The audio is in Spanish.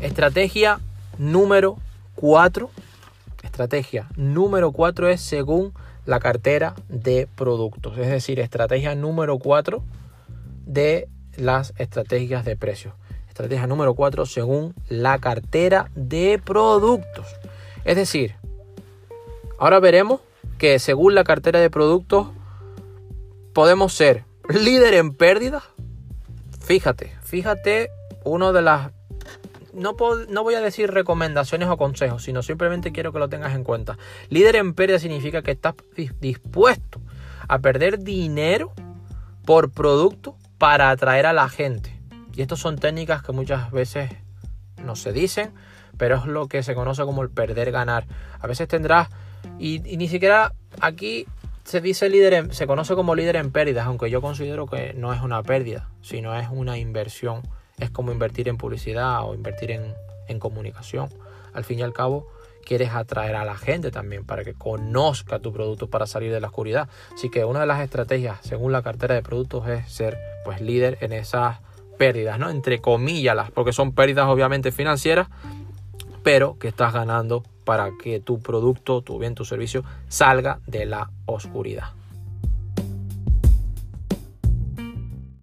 Estrategia número 4. Estrategia número 4 es según la cartera de productos. Es decir, estrategia número 4 de las estrategias de precios. Estrategia número 4 según la cartera de productos. Es decir, ahora veremos que según la cartera de productos podemos ser líder en pérdidas. Fíjate, fíjate, uno de las no, voy a decir recomendaciones o consejos, sino simplemente quiero que lo tengas en cuenta. Líder en pérdida significa que estás dispuesto a perder dinero por producto para atraer a la gente. Y estas son técnicas que muchas veces no se dicen, pero es lo que se conoce como el perder ganar. A veces tendrás, y, ni siquiera aquí se dice líder, en, se conoce como líder en pérdidas, aunque yo considero que no es una pérdida, sino es una inversión. Es como invertir en publicidad o invertir en, en comunicación. Al fin y al cabo, quieres atraer a la gente también para que conozca tu producto para salir de la oscuridad. Así que una de las estrategias, según la cartera de productos, es ser pues líder en esas pérdidas, ¿no? Entre comillas, porque son pérdidas obviamente financieras, pero que estás ganando para que tu producto, tu bien, tu servicio salga de la oscuridad.